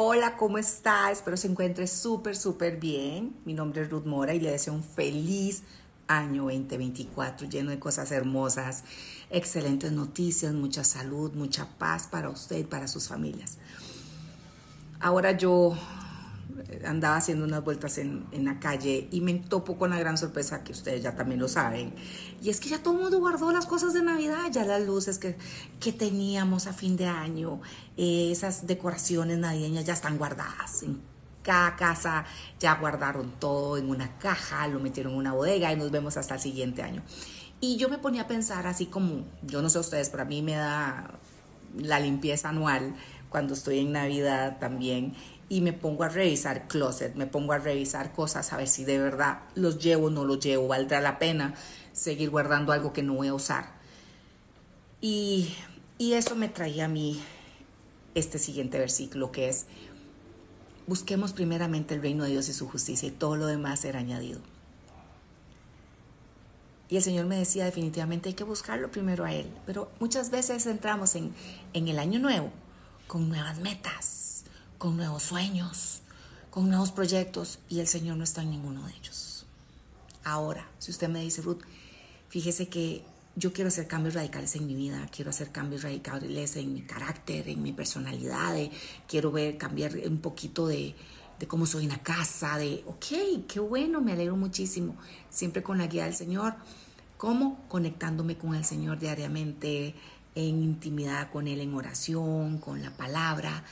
Hola, ¿cómo está? Espero se encuentre súper, súper bien. Mi nombre es Ruth Mora y le deseo un feliz año 2024 lleno de cosas hermosas, excelentes noticias, mucha salud, mucha paz para usted y para sus familias. Ahora yo andaba haciendo unas vueltas en, la calle y me topo con la gran sorpresa que ustedes ya también lo saben. Y es que ya todo el mundo guardó las cosas de Navidad, ya las luces que, que teníamos a fin de año, eh, esas decoraciones navideñas ya están guardadas. En cada casa ya guardaron todo en una caja, lo metieron en una bodega y nos vemos hasta el siguiente año. Y yo me ponía a pensar así como, yo no sé ustedes, pero a mí me da la limpieza anual cuando estoy en Navidad también y me pongo a revisar closet, me pongo a revisar cosas a ver si de verdad los llevo o no los llevo, valdrá la pena seguir guardando algo que no voy a usar. Y, y eso me traía a mí este siguiente versículo que es, busquemos primeramente el reino de Dios y su justicia y todo lo demás será añadido. Y el Señor me decía definitivamente hay que buscarlo primero a Él, pero muchas veces entramos en, en el año nuevo con nuevas metas, con nuevos sueños, con nuevos proyectos y el Señor no está en ninguno de ellos. Ahora, si usted me dice, Ruth, fíjese que yo quiero hacer cambios radicales en mi vida, quiero hacer cambios radicales en mi carácter, en mi personalidad, quiero ver, cambiar un poquito de, de cómo soy en la casa, de, ok, qué bueno, me alegro muchísimo, siempre con la guía del Señor. ¿Cómo? Conectándome con el Señor diariamente, en intimidad con Él, en oración, con la palabra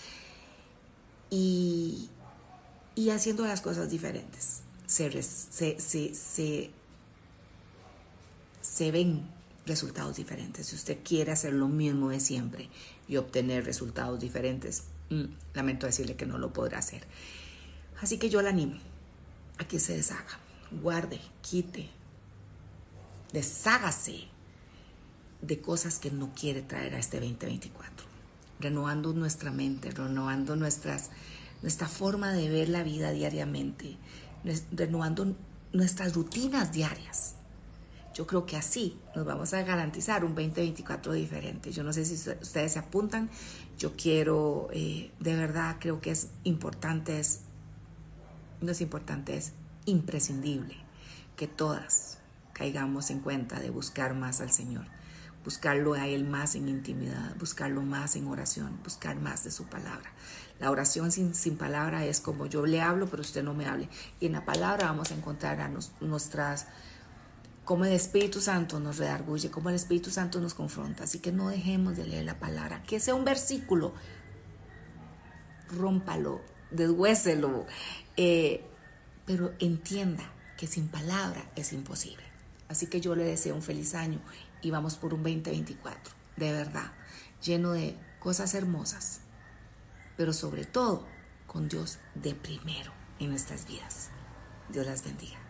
y, y haciendo las cosas diferentes. Se, se, se, se, ven resultados diferentes. Si usted quiere hacer lo mismo de siempre y obtener resultados diferentes, mm, lamento decirle que no lo podrá hacer. Así que yo la animo a que se deshaga, guarde, quite, deshágase de cosas que no quiere traer a este 2024. Renovando nuestra mente, renovando nuestras, nuestra forma de ver la vida diariamente, renovando nuestras rutinas diarias. Yo creo que así nos vamos a garantizar un 2024 diferente. Yo no sé si ustedes se apuntan. Yo quiero, eh, de verdad, creo que es importante, es, no es importante, es imprescindible que todas caigamos en cuenta de buscar más al Señor buscarlo a Él más en intimidad, buscarlo más en oración, buscar más de su palabra. La oración sin, sin palabra es como yo le hablo, pero usted no me hable. Y en la palabra vamos a encontrar a nuestras, como el Espíritu Santo nos redarguye, como el Espíritu Santo nos confronta. Así que no dejemos de leer la palabra, que sea un versículo, rómpalo, deshuéselo, eh, pero entienda que sin palabra es imposible. Así que yo le deseo un feliz año y vamos por un 2024, de verdad, lleno de cosas hermosas, pero sobre todo con Dios de primero en nuestras vidas. Dios las bendiga.